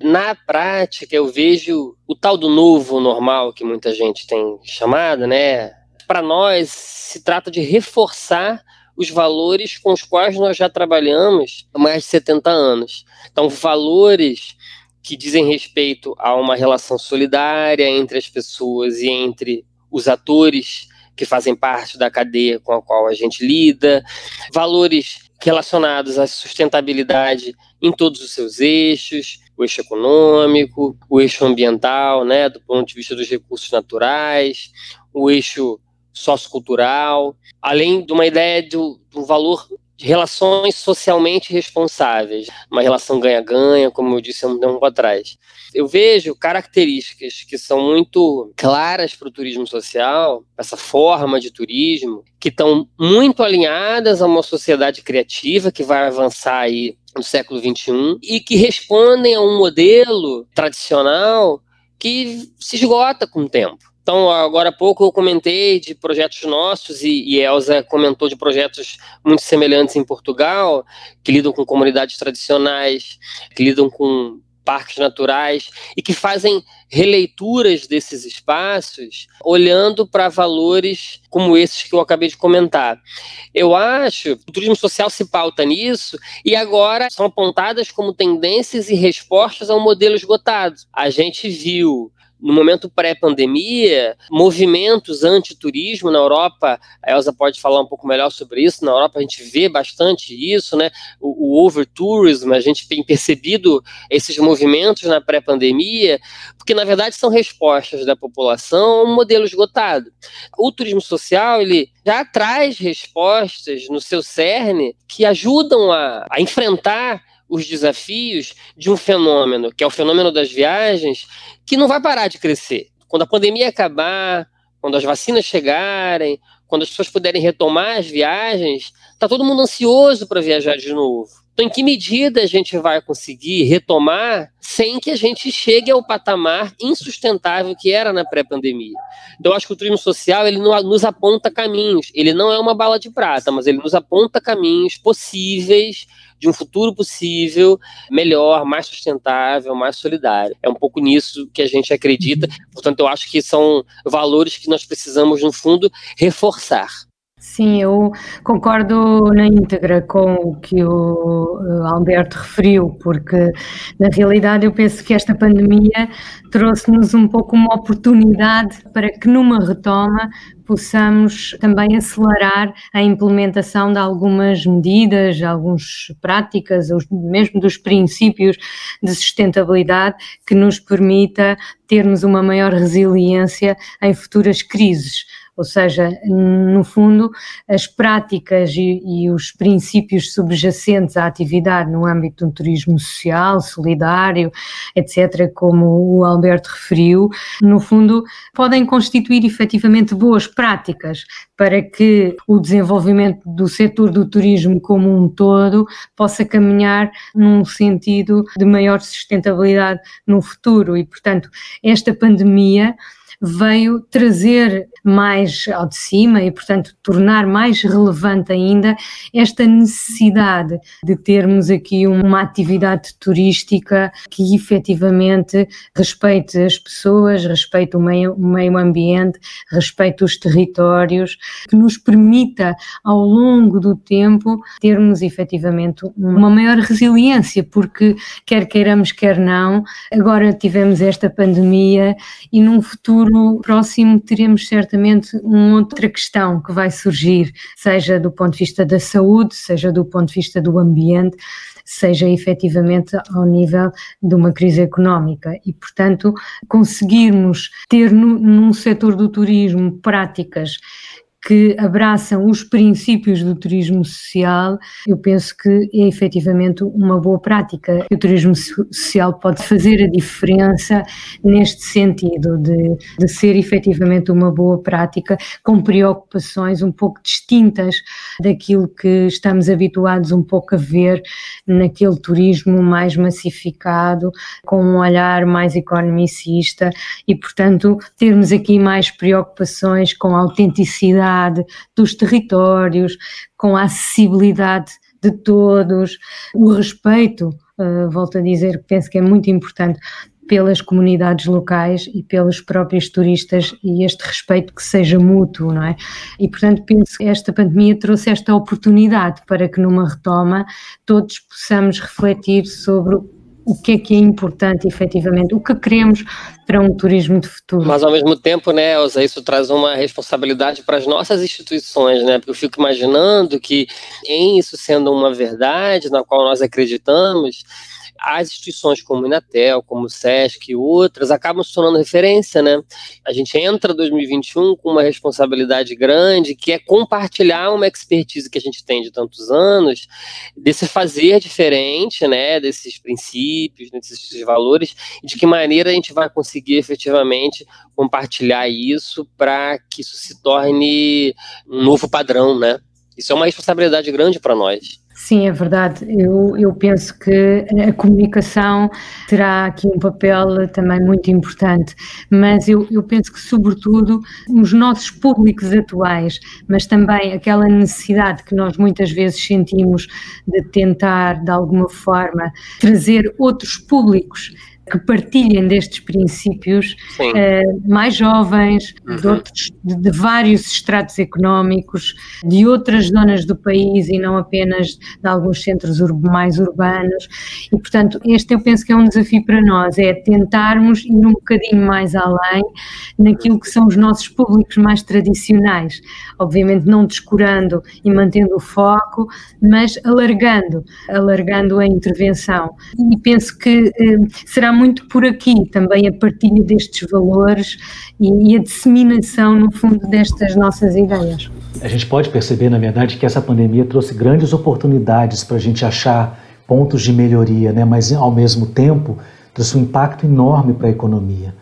na prática eu vejo o tal do novo normal que muita gente tem chamado, né? Para nós se trata de reforçar os valores com os quais nós já trabalhamos há mais de 70 anos. Então, valores que dizem respeito a uma relação solidária entre as pessoas e entre os atores que fazem parte da cadeia com a qual a gente lida, valores relacionados à sustentabilidade em todos os seus eixos, o eixo econômico, o eixo ambiental, né, do ponto de vista dos recursos naturais, o eixo sociocultural, além de uma ideia do, do valor de relações socialmente responsáveis, uma relação ganha-ganha, como eu disse há um tempo atrás. Eu vejo características que são muito claras para o turismo social, essa forma de turismo, que estão muito alinhadas a uma sociedade criativa que vai avançar aí no século XXI e que respondem a um modelo tradicional que se esgota com o tempo. Então, agora há pouco eu comentei de projetos nossos e, e Elza comentou de projetos muito semelhantes em Portugal, que lidam com comunidades tradicionais, que lidam com parques naturais e que fazem releituras desses espaços olhando para valores como esses que eu acabei de comentar. Eu acho que o turismo social se pauta nisso e agora são apontadas como tendências e respostas a um modelo esgotado. A gente viu no momento pré-pandemia, movimentos anti-turismo na Europa, a Elsa pode falar um pouco melhor sobre isso, na Europa a gente vê bastante isso, né? O, o over-tourism, a gente tem percebido esses movimentos na pré-pandemia, porque na verdade são respostas da população a um modelo esgotado. O turismo social, ele já traz respostas no seu cerne que ajudam a, a enfrentar os desafios de um fenômeno, que é o fenômeno das viagens, que não vai parar de crescer. Quando a pandemia acabar, quando as vacinas chegarem, quando as pessoas puderem retomar as viagens, está todo mundo ansioso para viajar de novo. Então, em que medida a gente vai conseguir retomar sem que a gente chegue ao patamar insustentável que era na pré-pandemia? Então, eu acho que o turismo social ele nos aponta caminhos. Ele não é uma bala de prata, mas ele nos aponta caminhos possíveis de um futuro possível, melhor, mais sustentável, mais solidário. É um pouco nisso que a gente acredita. Portanto, eu acho que são valores que nós precisamos, no fundo, reforçar. Sim, eu concordo na íntegra com o que o Alberto referiu, porque na realidade eu penso que esta pandemia trouxe-nos um pouco uma oportunidade para que numa retoma possamos também acelerar a implementação de algumas medidas, algumas práticas, mesmo dos princípios de sustentabilidade que nos permita termos uma maior resiliência em futuras crises ou seja, no fundo, as práticas e, e, os princípios subjacentes à atividade no âmbito do turismo social, solidário, etc., como o Alberto referiu, no fundo, podem constituir efetivamente boas práticas para que o desenvolvimento do setor do turismo como um todo possa caminhar num sentido de maior sustentabilidade no futuro. E, portanto, esta pandemia veio trazer mais ao de cima e, portanto, tornar mais relevante ainda esta necessidade de termos aqui uma atividade turística que efetivamente respeite as pessoas, respeite o meio, o meio ambiente, respeite os territórios, que nos permita ao longo do tempo termos efetivamente uma maior resiliência, porque quer queiramos, quer não, agora tivemos esta pandemia e num futuro próximo teremos certamente certamente uma outra questão que vai surgir, seja do ponto de vista da saúde, seja do ponto de vista do ambiente, seja efetivamente ao nível de uma crise económica. E, portanto, conseguirmos ter no, num setor do turismo práticas que abraçam os princípios do turismo social, eu penso que é efetivamente uma boa prática. O turismo social pode fazer a diferença neste sentido, de, de ser efetivamente uma boa prática, com preocupações um pouco distintas daquilo que estamos habituados um pouco a ver naquele turismo mais massificado, com um olhar mais economicista e, portanto, termos aqui mais preocupações com a autenticidade dos territórios, com a acessibilidade de todos, o respeito, uh, volto a dizer, penso que é muito importante pelas comunidades locais e pelos próprios turistas e este respeito que seja mútuo, não é? E portanto penso que esta pandemia trouxe esta oportunidade para que numa retoma todos possamos refletir sobre o que é que é importante efetivamente, o que queremos para um turismo de futuro. Mas ao mesmo tempo, né, Elza, isso traz uma responsabilidade para as nossas instituições, né? Porque eu fico imaginando que em isso sendo uma verdade na qual nós acreditamos, as instituições como o Inatel, como o SESC e outras acabam se tornando referência, né? A gente entra 2021 com uma responsabilidade grande que é compartilhar uma expertise que a gente tem de tantos anos, desse fazer diferente, né? Desses princípios, desses valores, e de que maneira a gente vai conseguir efetivamente compartilhar isso para que isso se torne um novo padrão, né? Isso é uma responsabilidade grande para nós. Sim, é verdade. Eu, eu penso que a comunicação terá aqui um papel também muito importante, mas eu, eu penso que, sobretudo, os nossos públicos atuais, mas também aquela necessidade que nós muitas vezes sentimos de tentar, de alguma forma, trazer outros públicos que partilhem destes princípios, uh, mais jovens, uhum. de, outros, de, de, vários estratos económicos, de outras zonas do país e não apenas de alguns centros ur mais urbanos. E, portanto, este eu penso que é um desafio para nós, é tentarmos ir um bocadinho mais além naquilo que são os nossos públicos mais tradicionais. Obviamente não descurando e mantendo o foco, mas alargando, alargando a intervenção. E penso que uh, será muito por aqui também a partilha destes valores e, e a disseminação, no fundo, destas nossas ideias. A gente pode perceber, na verdade, que essa pandemia trouxe grandes oportunidades para a gente achar pontos de melhoria, né? mas ao mesmo tempo trouxe um impacto enorme para a economia.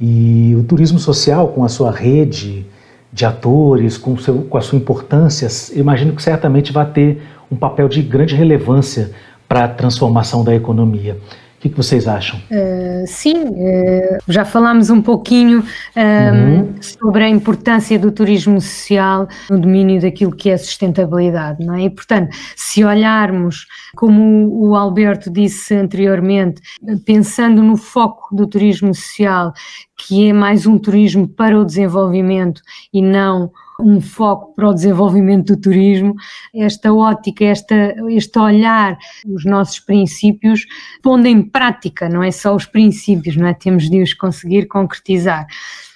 E o turismo social, com a sua rede de atores, com, seu, com a sua importância, imagino que certamente vai ter um papel de grande relevância para a transformação da economia que, que vocês acham? Uh, sim, uh, já falámos um pouquinho uhum. sobre a importância do turismo social no domínio daquilo que é sustentabilidade, não é? E, portanto, se olharmos, como o Alberto disse anteriormente, pensando no foco do turismo social, que é mais um turismo para o desenvolvimento e não um foco para o desenvolvimento do turismo, esta ótica, esta, este olhar, os nossos princípios, pondo em prática, não é só os princípios, não é? Temos de os conseguir concretizar.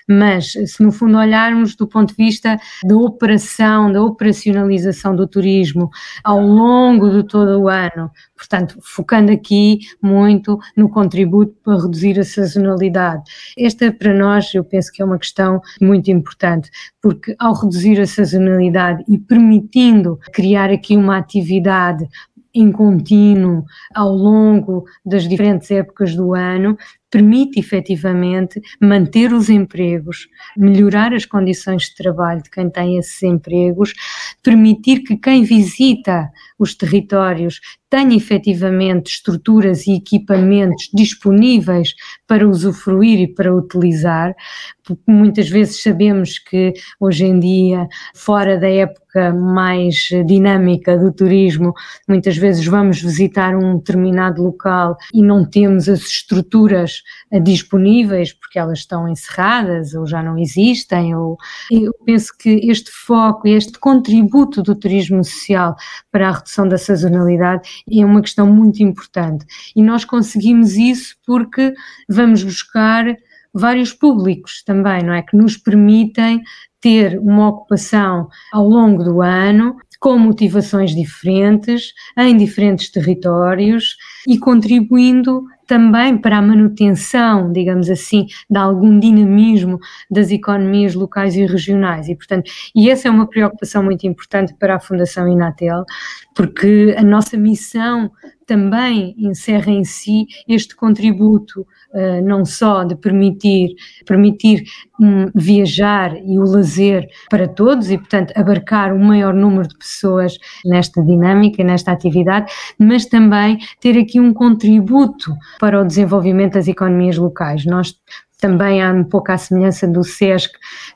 Mas, se no fundo olharmos do ponto de vista da operação, da operacionalização do turismo ao longo de todo o ano, portanto, focando aqui muito no contributo para reduzir a sazonalidade. Esta, para nós, eu penso que é uma questão muito importante, porque ao reduzir a sazonalidade e permitindo criar aqui uma atividade em contínuo ao longo das diferentes épocas do ano, permite efetivamente manter os empregos, melhorar as condições de trabalho de quem tem esses empregos, permitir que quem visita os territórios tenha efetivamente estruturas e equipamentos disponíveis para usufruir e para utilizar, porque muitas vezes sabemos que hoje em dia, fora da época mais dinâmica do turismo, muitas vezes vamos visitar um determinado local e não temos as estruturas eh, disponíveis porque elas estão encerradas ou já não existem. Ou, eu penso que este foco, este contributo do turismo social para a redução da sazonalidade é uma questão muito importante e nós conseguimos isso porque vamos buscar vários públicos também, não é? Que nos permitem ter uma ocupação ao longo do ano com motivações diferentes, em diferentes territórios e contribuindo também para a manutenção, digamos assim, de algum dinamismo das economias locais e regionais. E, portanto, e essa é uma preocupação muito importante para a Fundação Inatel, porque a nossa missão também encerra em si este contributo uh, não só de permitir, permitir um, viajar e o lazer para todos e, portanto, abarcar o maior número de pessoas nesta dinâmica, nesta atividade, mas também ter aqui um contributo para o desenvolvimento das economias locais. Nós também há um pouco à semelhança do SESC,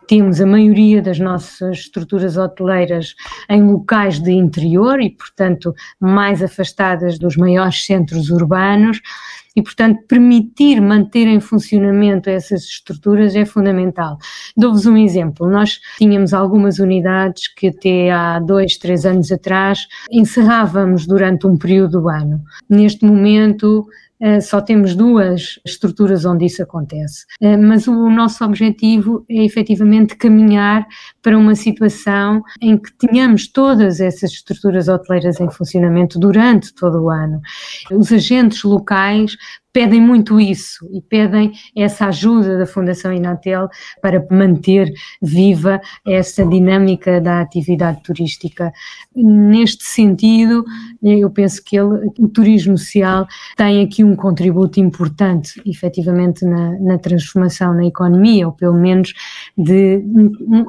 temos a maioria das nossas estruturas hoteleiras em locais de interior e, portanto, mais afastadas dos maiores centros urbanos e, portanto, permitir manter em funcionamento essas estruturas é fundamental. Dou-vos um exemplo. Nós tínhamos algumas unidades que até há dois, três anos atrás encerrávamos durante um período do ano. Neste momento, só temos duas estruturas onde isso acontece. Eh, mas o nosso objetivo é efetivamente caminhar para uma situação em que tenhamos todas essas estruturas hoteleiras em funcionamento durante todo o ano. Os agentes locais pedem muito isso e pedem essa ajuda da Fundação Inatel para manter viva essa dinâmica da atividade turística. Neste sentido, eu penso que ele, o turismo social tem aqui um contributo importante, efetivamente, na, na transformação na economia, ou pelo menos de,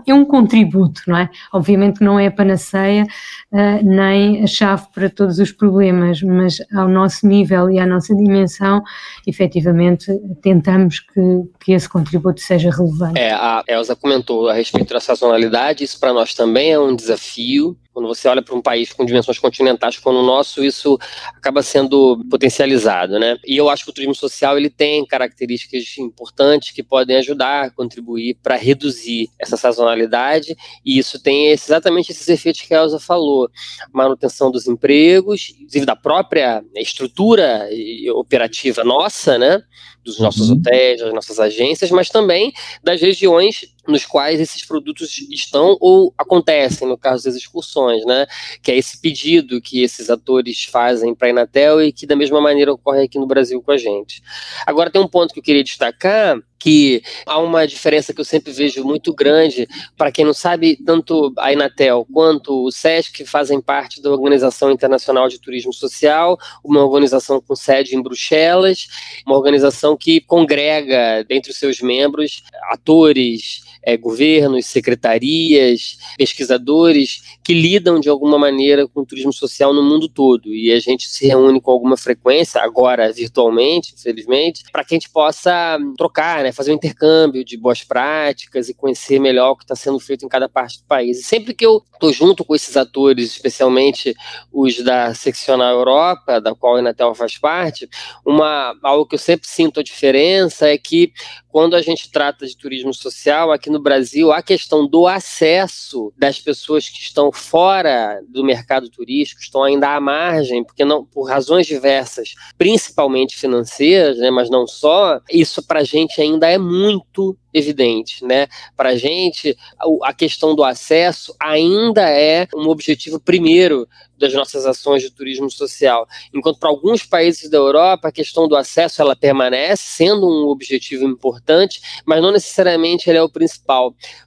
é um contributo, não é? Obviamente não é a panaceia, uh, nem a chave para todos os problemas, mas ao nosso nível e à nossa dimensão, efetivamente tentamos que, que esse contributo seja relevante. É, a Elsa comentou a respeito da sazonalidade, isso para nós também é um desafio, quando você olha para um país com dimensões continentais como o nosso, isso acaba sendo potencializado, né? E eu acho que o turismo social ele tem características importantes que podem ajudar, contribuir para reduzir essa sazonalidade, e isso tem exatamente esses efeitos que a Elza falou: manutenção dos empregos, inclusive da própria estrutura operativa nossa, né? Dos nossos uhum. hotéis, das nossas agências, mas também das regiões nos quais esses produtos estão ou acontecem, no caso das excursões, né? Que é esse pedido que esses atores fazem para a Inatel e que da mesma maneira ocorre aqui no Brasil com a gente. Agora tem um ponto que eu queria destacar, que há uma diferença que eu sempre vejo muito grande, para quem não sabe, tanto a Inatel quanto o SESC fazem parte da Organização Internacional de Turismo Social, uma organização com sede em Bruxelas, uma organização que congrega dentre os seus membros atores, é, governos, secretarias, pesquisadores que lidam de alguma maneira com o turismo social no mundo todo. E a gente se reúne com alguma frequência, agora virtualmente, infelizmente, para que a gente possa trocar, né, fazer um intercâmbio de boas práticas e conhecer melhor o que está sendo feito em cada parte do país. E sempre que eu estou junto com esses atores, especialmente os da seccional Europa, da qual a Inatel faz parte, uma, algo que eu sempre sinto a diferença é que quando a gente trata de turismo social, aqui no Brasil, a questão do acesso das pessoas que estão fora do mercado turístico, estão ainda à margem, porque não por razões diversas, principalmente financeiras, né, mas não só, isso para a gente ainda é muito evidente, né? Para a gente, a questão do acesso ainda é um objetivo primeiro das nossas ações de turismo social. Enquanto para alguns países da Europa a questão do acesso ela permanece sendo um objetivo importante, mas não necessariamente ele é o principal,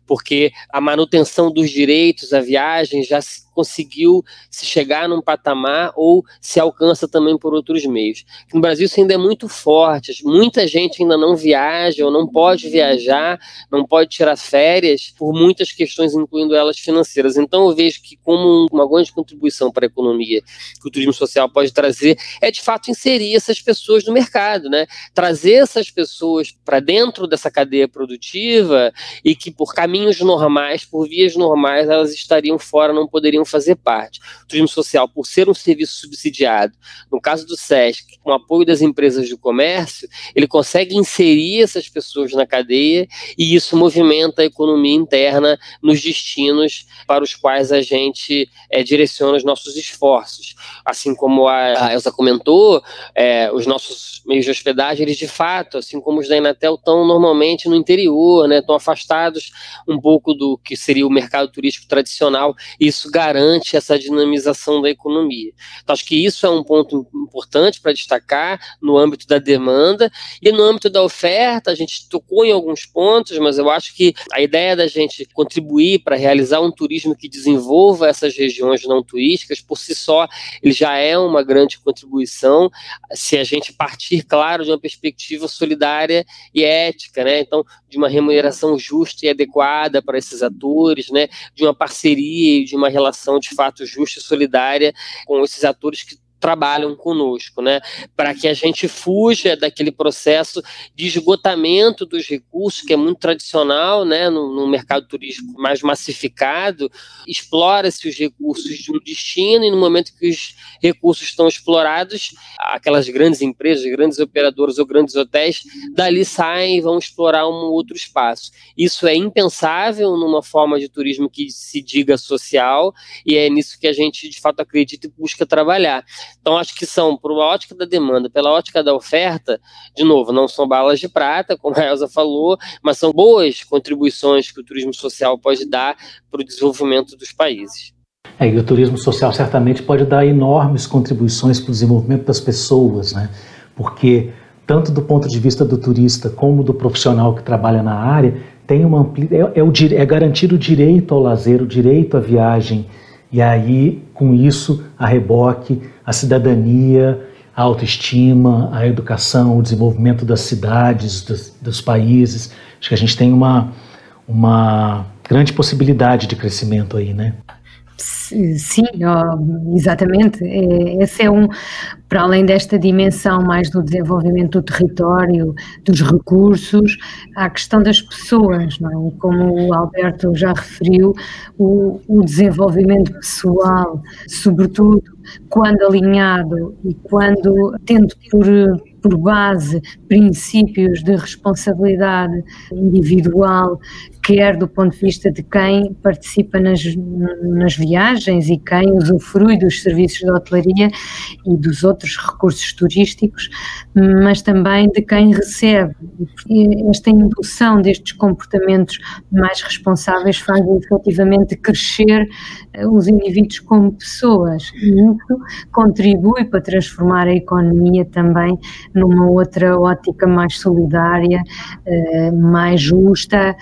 porque a manutenção dos direitos à viagem já se conseguiu se chegar num patamar ou se alcança também por outros meios. No Brasil isso ainda é muito forte, muita gente ainda não viaja ou não pode viajar, não pode tirar férias por muitas questões, incluindo elas financeiras. Então eu vejo que como uma grande contribuição para a economia que o turismo social pode trazer é de fato inserir essas pessoas no mercado, né? Trazer essas pessoas para dentro dessa cadeia produtiva e que por caminhos normais, por vias normais, elas estariam fora, não poderiam fazer parte. O turismo social, por ser um serviço subsidiado, no caso do SESC, com apoio das empresas do comércio, ele consegue inserir essas pessoas na cadeia e isso movimenta a economia interna nos destinos para os quais a gente é, direciona os nossos esforços. Assim como a, Elsa comentou, é, os nossos meios de hospedagem, eles de fato, assim como os da Inatel, estão normalmente no interior, né, estão afastados um pouco do que seria o mercado turístico tradicional, e isso garante garante essa dinamização da economia. Então, acho que isso é um ponto importante para destacar no âmbito da demanda e no âmbito da oferta, a gente tocou em alguns pontos, mas eu acho que a ideia da gente contribuir para realizar um turismo que desenvolva essas regiões não turísticas, por si só, ele já é uma grande contribuição se a gente partir, claro, de uma perspectiva solidária e ética, né? Então, de uma remuneração justa e adequada para esses atores, né? De uma parceria e de uma relação de fato justa e solidária com esses atores que trabalham conosco, né? Para que a gente fuja daquele processo de esgotamento dos recursos, que é muito tradicional, né? No, no mercado turístico mais massificado, explora-se os recursos de um destino e no momento que os recursos estão explorados, aquelas grandes empresas, grandes operadores ou grandes hotéis, dali saem e vão explorar um outro espaço. Isso é impensável numa forma de turismo que se diga social e é nisso que a gente de fato acredita e busca trabalhar. Então, acho que são, por uma ótica da demanda, pela ótica da oferta, de novo, não são balas de prata, como a Elza falou, mas são boas contribuições que o turismo social pode dar para o desenvolvimento dos países. É, e o turismo social certamente pode dar enormes contribuições para o desenvolvimento das pessoas, né? Porque tanto do ponto de vista do turista como do profissional que trabalha na área, tem uma ampli... é, é, o, é garantir o direito ao lazer, o direito à viagem, e aí, com isso, a reboque, a cidadania, a autoestima, a educação, o desenvolvimento das cidades, dos, dos países. Acho que a gente tem uma, uma grande possibilidade de crescimento aí, né? Sim, exatamente. É, esse é um, para além desta dimensão mais do desenvolvimento do território, dos recursos, há a questão das pessoas, não é? como o Alberto já referiu, o, o desenvolvimento pessoal, sobretudo quando alinhado e quando tendo por por base princípios de responsabilidade individual, quer do ponto de vista de quem participa nas, nas viagens e quem usufrui dos serviços de hotelaria e dos outros recursos turísticos, mas também de quem recebe. Esta indução destes comportamentos mais responsáveis faz efetivamente crescer eh, os indivíduos como pessoas e isso contribui para transformar a economia também numa outra ótica mais solidária, eh, mais justa.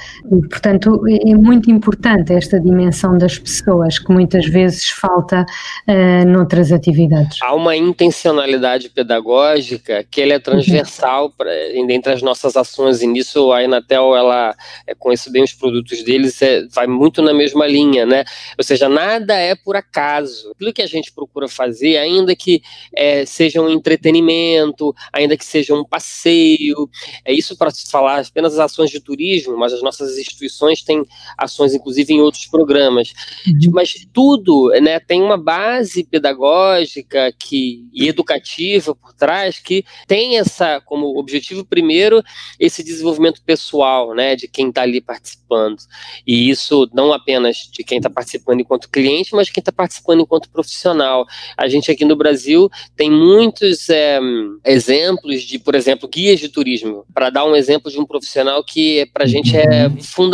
Portanto, é muito importante esta dimensão das pessoas que muitas vezes falta uh, noutras atividades. Há uma intencionalidade pedagógica que ele é transversal uhum. pra, entre as nossas ações e nisso a Inatel, ela é, conhece bem os produtos deles, é, vai muito na mesma linha, né? Ou seja, nada é por acaso. Aquilo que a gente procura fazer, ainda que é, seja um entretenimento, ainda que seja um passeio. É isso para se falar apenas as ações de turismo, mas as nossas instituições têm ações, inclusive, em outros programas. Uhum. Mas tudo né, tem uma base pedagógica que, e educativa por trás que tem essa como objetivo primeiro esse desenvolvimento pessoal né, de quem está ali participando. E isso não apenas de quem está participando enquanto cliente, mas de quem está participando enquanto profissional. A gente aqui no Brasil tem muitos é, exemplos de, por exemplo, guias de turismo. Para dar um exemplo de um profissional que para a gente é fundamental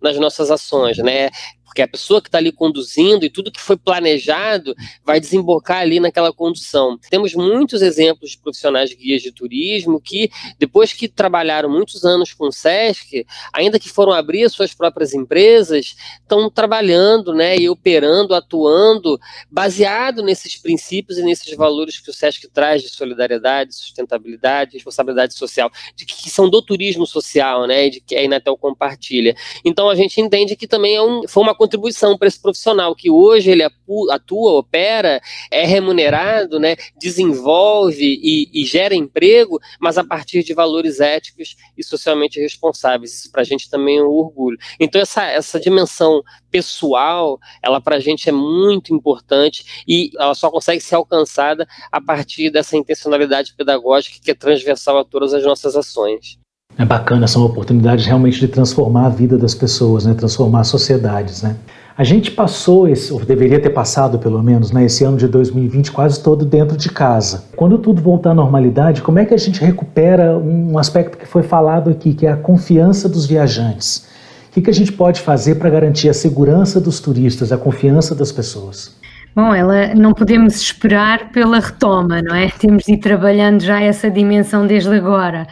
nas nossas ações, né? Porque a pessoa que está ali conduzindo e tudo que foi planejado vai desembocar ali naquela condução. Temos muitos exemplos de profissionais guias de turismo que, depois que trabalharam muitos anos com o SESC, ainda que foram abrir as suas próprias empresas, estão trabalhando né, e operando, atuando, baseado nesses princípios e nesses valores que o SESC traz de solidariedade, sustentabilidade, responsabilidade social, de que, que são do turismo social, né, de que a Inatel compartilha. Então a gente entende que também é um, foi uma contribuição para esse profissional que hoje ele atua, opera, é remunerado, né, desenvolve e, e gera emprego, mas a partir de valores éticos e socialmente responsáveis. Isso para a gente também é um orgulho. Então essa, essa dimensão pessoal, ela para a gente é muito importante e ela só consegue ser alcançada a partir dessa intencionalidade pedagógica que é transversal a todas as nossas ações. É bacana, são oportunidades realmente de transformar a vida das pessoas, né? transformar sociedades. Né? A gente passou, esse, ou deveria ter passado pelo menos, né, esse ano de 2020 quase todo dentro de casa. Quando tudo voltar à normalidade, como é que a gente recupera um aspecto que foi falado aqui, que é a confiança dos viajantes? O que, que a gente pode fazer para garantir a segurança dos turistas, a confiança das pessoas? Bom, ela não podemos esperar pela retoma, não é? Temos de ir trabalhando já essa dimensão desde agora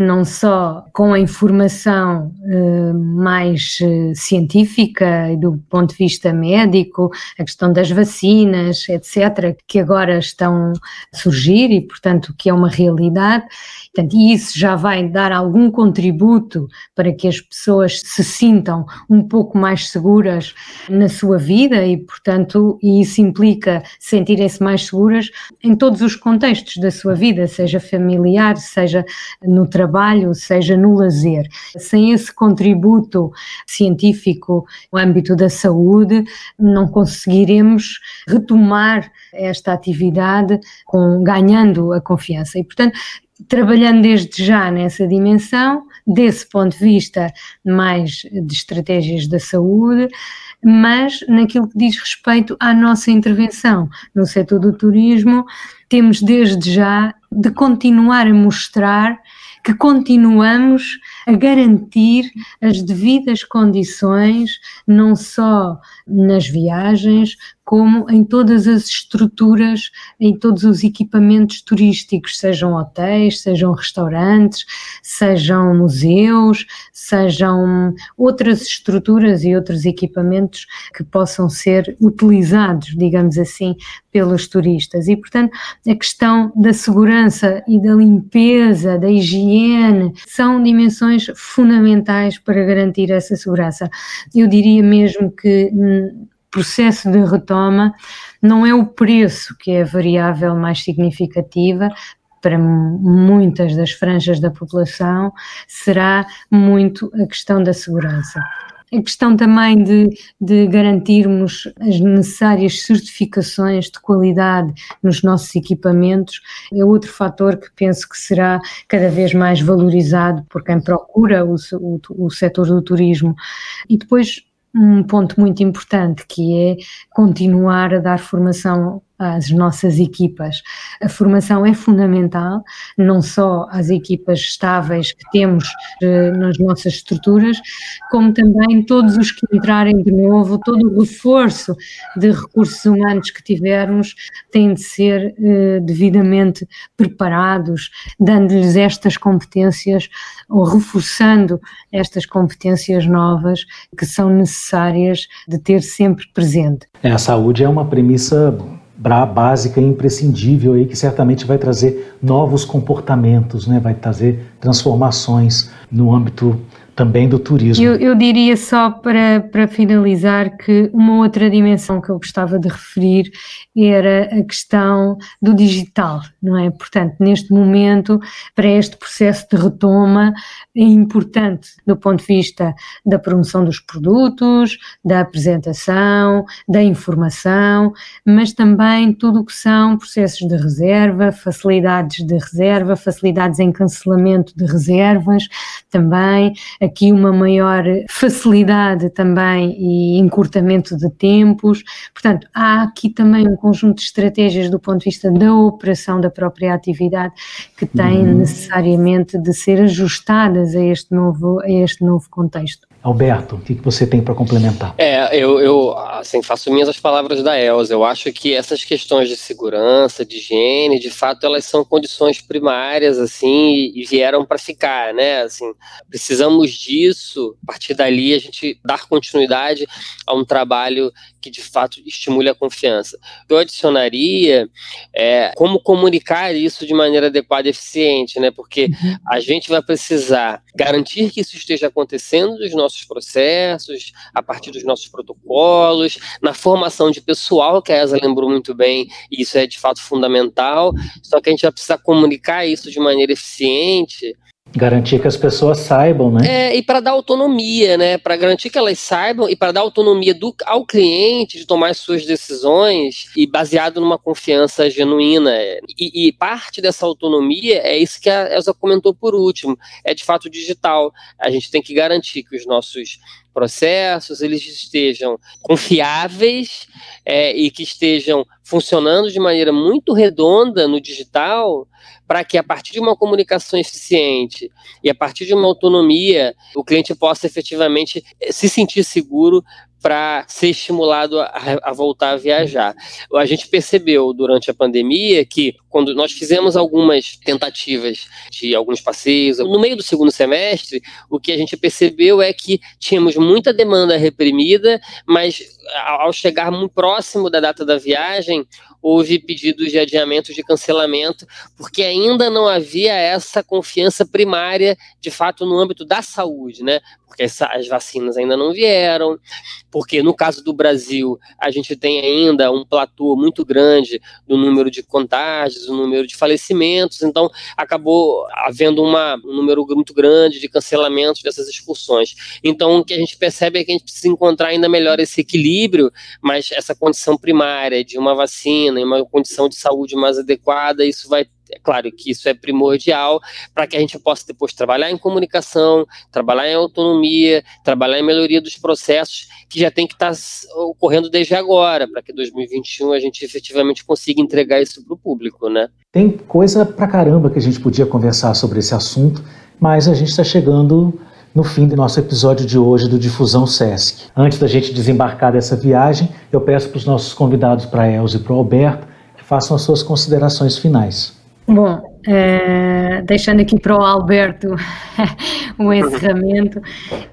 não só com a informação uh, mais uh, científica e do ponto de vista médico, a questão das vacinas, etc., que agora estão a surgir e, portanto, que é uma realidade. Portanto, isso já vai dar algum contributo para que as pessoas se sintam um pouco mais seguras na sua vida e, portanto, isso implica sentirem-se mais seguras em todos os contextos da sua vida, seja familiar, seja no trabalho trabalho, seja no lazer. Sem esse contributo científico no âmbito da saúde, não conseguiremos retomar esta atividade com, ganhando a confiança. E, portanto, trabalhando desde já nessa dimensão, desse ponto de vista mais de estratégias da saúde, mas naquilo que diz respeito à nossa intervenção no setor do turismo, temos desde já de continuar a mostrar que continuamos a garantir as devidas condições, não só nas viagens, como em todas as estruturas, em todos os equipamentos turísticos, sejam hotéis, sejam restaurantes, sejam museus, sejam outras estruturas e outros equipamentos que possam ser utilizados, digamos assim, pelos turistas. E, portanto, a questão da segurança e da limpeza, da higiene, são dimensões fundamentais para garantir essa segurança. Eu diria mesmo que hum, processo de retoma não é o preço que é a variável mais significativa, para muitas das franjas da população, será muito a questão da segurança. A questão também de, de, garantirmos as necessárias certificações de qualidade nos nossos equipamentos é outro fator que penso que será cada vez mais valorizado por quem procura o, o, o setor do turismo. E depois um ponto muito importante que é continuar a dar formação às nossas equipas. A formação é fundamental, não só às equipas estáveis que temos eh, nas nossas estruturas, como também todos os que entrarem de novo, todo o reforço de recursos humanos que tivermos tem de ser eh, devidamente preparados, dando-lhes estas competências ou reforçando estas competências novas que são necessárias de ter sempre presente. É, a saúde é uma premissa básica e imprescindível aí que certamente vai trazer novos comportamentos, né? vai trazer transformações no âmbito também do turismo. Eu, eu, diria só para, para finalizar que uma outra dimensão que eu gostava de referir era a questão do digital, não é? Portanto, neste momento, para este processo de retoma, é importante do ponto de vista da promoção dos produtos, da apresentação, da informação, mas também tudo o que são processos de reserva, facilidades de reserva, facilidades em cancelamento de reservas, também aqui uma maior facilidade também e encurtamento de tempos. Portanto, há aqui também um conjunto de estratégias do ponto de vista da operação da própria atividade que têm uhum. necessariamente de ser ajustadas a este novo, a este novo contexto. Alberto, o que você tem para complementar? É, eu, eu assim, faço minhas as palavras da Elza. Eu acho que essas questões de segurança, de higiene, de fato, elas são condições primárias, assim, e vieram para ficar, né? Assim, precisamos disso. A partir dali, a gente dar continuidade a um trabalho que de fato estimule a confiança. Eu adicionaria é, como comunicar isso de maneira adequada e eficiente, né? Porque uhum. a gente vai precisar garantir que isso esteja acontecendo nos nossos processos, a partir dos nossos protocolos, na formação de pessoal, que a Esa lembrou muito bem, e isso é de fato fundamental. Só que a gente vai precisar comunicar isso de maneira eficiente Garantir que as pessoas saibam, né? É, e para dar autonomia, né? Para garantir que elas saibam e para dar autonomia do, ao cliente de tomar as suas decisões e baseado numa confiança genuína. E, e parte dessa autonomia é isso que a Elsa comentou por último, é de fato digital. A gente tem que garantir que os nossos processos eles estejam confiáveis é, e que estejam funcionando de maneira muito redonda no digital para que a partir de uma comunicação eficiente e a partir de uma autonomia, o cliente possa efetivamente se sentir seguro para ser estimulado a, a, voltar a viajar. A gente percebeu durante a pandemia que quando nós fizemos algumas tentativas de alguns passeios, no meio do segundo semestre, o que a gente percebeu é que tínhamos muita demanda reprimida, mas ao chegar muito próximo da data da viagem, houve pedidos de adiamento, de cancelamento, porque ainda não havia essa confiança primária, de fato, no âmbito da saúde, né? Porque as vacinas ainda não vieram, porque no caso do Brasil, a gente tem ainda um platô muito grande do número de contágios, do número de falecimentos, então acabou havendo uma, um número muito grande de cancelamentos dessas excursões. Então, o que a gente percebe é que a gente precisa encontrar ainda melhor esse equilíbrio, mas essa condição primária de uma vacina, em uma condição de saúde mais adequada, isso vai é claro que isso é primordial para que a gente possa depois trabalhar em comunicação, trabalhar em autonomia, trabalhar em melhoria dos processos que já tem que estar tá ocorrendo desde agora, para que 2021 a gente efetivamente consiga entregar isso para o público, né? Tem coisa pra caramba que a gente podia conversar sobre esse assunto, mas a gente está chegando no fim do nosso episódio de hoje do Difusão Sesc. Antes da gente desembarcar dessa viagem, eu peço para os nossos convidados, para a Elza e para o Alberto, que façam as suas considerações finais. Bom, Uh, deixando aqui para o Alberto o encerramento,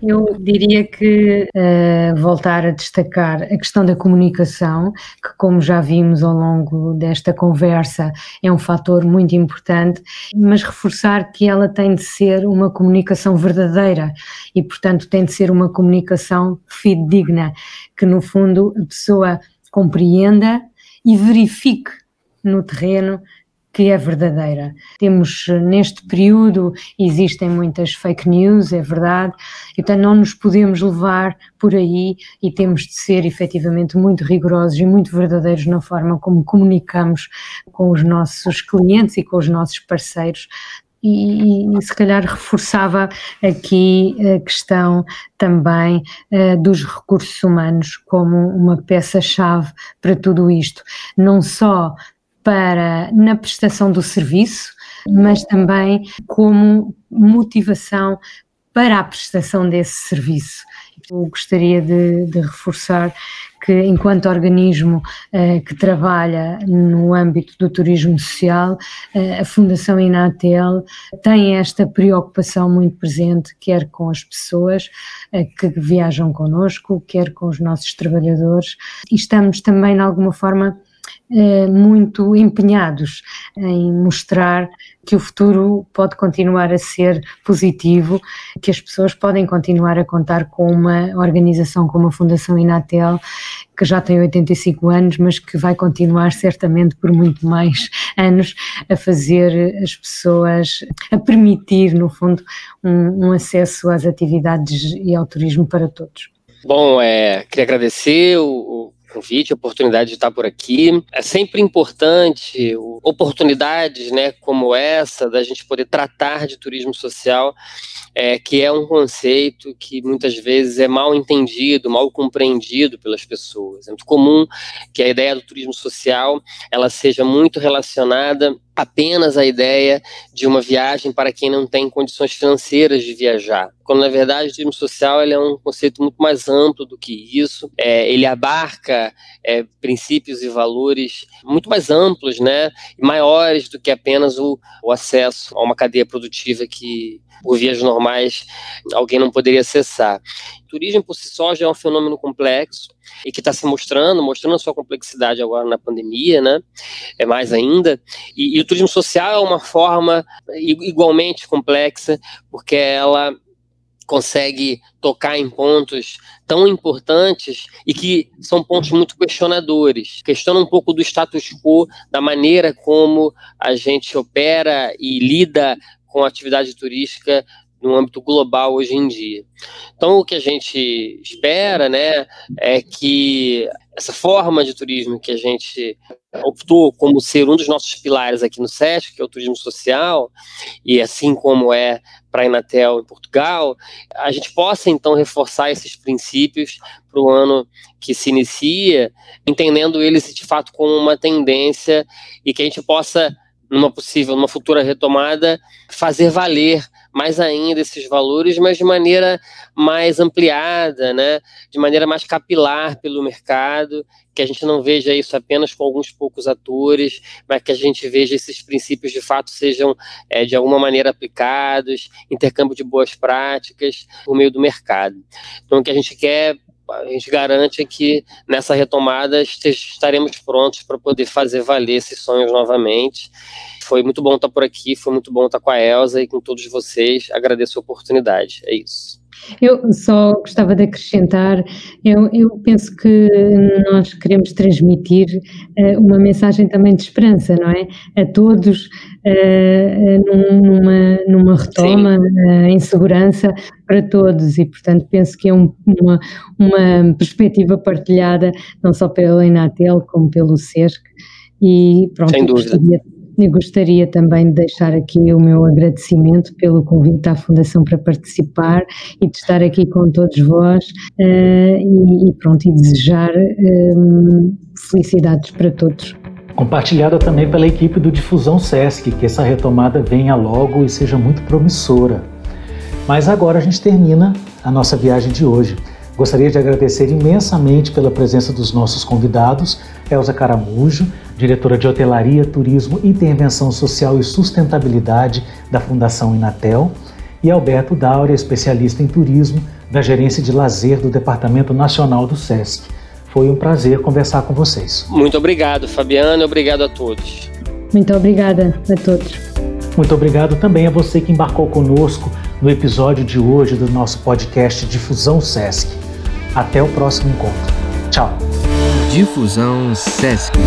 eu diria que uh, voltar a destacar a questão da comunicação, que, como já vimos ao longo desta conversa, é um fator muito importante, mas reforçar que ela tem de ser uma comunicação verdadeira e, portanto, tem de ser uma comunicação fidedigna, que, no fundo, a pessoa compreenda e verifique no terreno que é verdadeira. Temos, neste período, existem muitas fake news, é verdade, então não nos podemos levar por aí e temos de ser efetivamente muito rigorosos e muito verdadeiros na forma como comunicamos com os nossos clientes e com os nossos parceiros, e, e, se calhar reforçava aqui a questão também uh, dos recursos humanos como uma peça-chave para tudo isto. Não só para na prestação do serviço, mas também como motivação para a prestação desse serviço. Eu gostaria de, de reforçar que, enquanto organismo eh, que trabalha no âmbito do turismo social, eh, a Fundação Inatel tem esta preocupação muito presente, quer com as pessoas eh, que viajam connosco, quer com os nossos trabalhadores, e estamos também, de alguma forma, muito empenhados em mostrar que o futuro pode continuar a ser positivo, que as pessoas podem continuar a contar com uma organização como a Fundação Inatel, que já tem 85 anos, mas que vai continuar certamente por muito mais anos a fazer as pessoas, a permitir, no fundo, um, um acesso às atividades e ao turismo para todos. Bom, é, queria agradecer o, convite, oportunidade de estar por aqui. É sempre importante oportunidades, né, como essa, da gente poder tratar de turismo social, é, que é um conceito que muitas vezes é mal entendido, mal compreendido pelas pessoas. É muito comum que a ideia do turismo social ela seja muito relacionada apenas à ideia de uma viagem para quem não tem condições financeiras de viajar. Quando na verdade o turismo social é um conceito muito mais amplo do que isso. É, ele abarca é, princípios e valores muito mais amplos, né, maiores do que apenas o, o acesso a uma cadeia produtiva que por vias normais alguém não poderia acessar. O turismo por si só já é um fenômeno complexo e que está se mostrando, mostrando a sua complexidade agora na pandemia, né? É mais ainda. E, e o turismo social é uma forma igualmente complexa, porque ela consegue tocar em pontos tão importantes e que são pontos muito questionadores. Questiona um pouco do status quo, da maneira como a gente opera e lida com a atividade turística no âmbito global hoje em dia. Então, o que a gente espera, né, é que essa forma de turismo que a gente optou como ser um dos nossos pilares aqui no SESC, que é o turismo social, e assim como é para a Inatel em Portugal, a gente possa então reforçar esses princípios para o ano que se inicia, entendendo eles de fato como uma tendência e que a gente possa numa possível, numa futura retomada, fazer valer mais ainda esses valores, mas de maneira mais ampliada, né? de maneira mais capilar pelo mercado, que a gente não veja isso apenas com alguns poucos atores, mas que a gente veja esses princípios de fato sejam é, de alguma maneira aplicados, intercâmbio de boas práticas por meio do mercado. Então, o que a gente quer a gente garante que nessa retomada estaremos prontos para poder fazer valer esses sonhos novamente. Foi muito bom estar por aqui, foi muito bom estar com a Elsa e com todos vocês. Agradeço a oportunidade. É isso. Eu só gostava de acrescentar, eu, eu penso que nós queremos transmitir uh, uma mensagem também de esperança, não é? A todos, uh, numa, numa retoma uh, em segurança para todos, e portanto penso que é um, uma, uma perspectiva partilhada não só pela Inatel como pelo SESC, e pronto, Sem dúvida. Gostaria, eu gostaria também de deixar aqui o meu agradecimento pelo convite à Fundação para participar e de estar aqui com todos vós uh, e, e, pronto, e desejar um, eh, felicidades para todos. Compartilhada também pela equipe do Difusão Sesc, que essa retomada venha logo e seja muito promissora. Mas agora a gente termina a nossa viagem de hoje. Gostaria de agradecer imensamente pela presença dos nossos convidados, Elza Caramujo, diretora de Hotelaria, Turismo, Intervenção Social e Sustentabilidade da Fundação Inatel, e Alberto Daura, especialista em turismo da Gerência de Lazer do Departamento Nacional do SESC. Foi um prazer conversar com vocês. Muito obrigado, Fabiana, obrigado a todos. Muito obrigada a todos. Muito obrigado também a você que embarcou conosco no episódio de hoje do nosso podcast Difusão SESC. Até o próximo encontro. Tchau. Difusão SESC.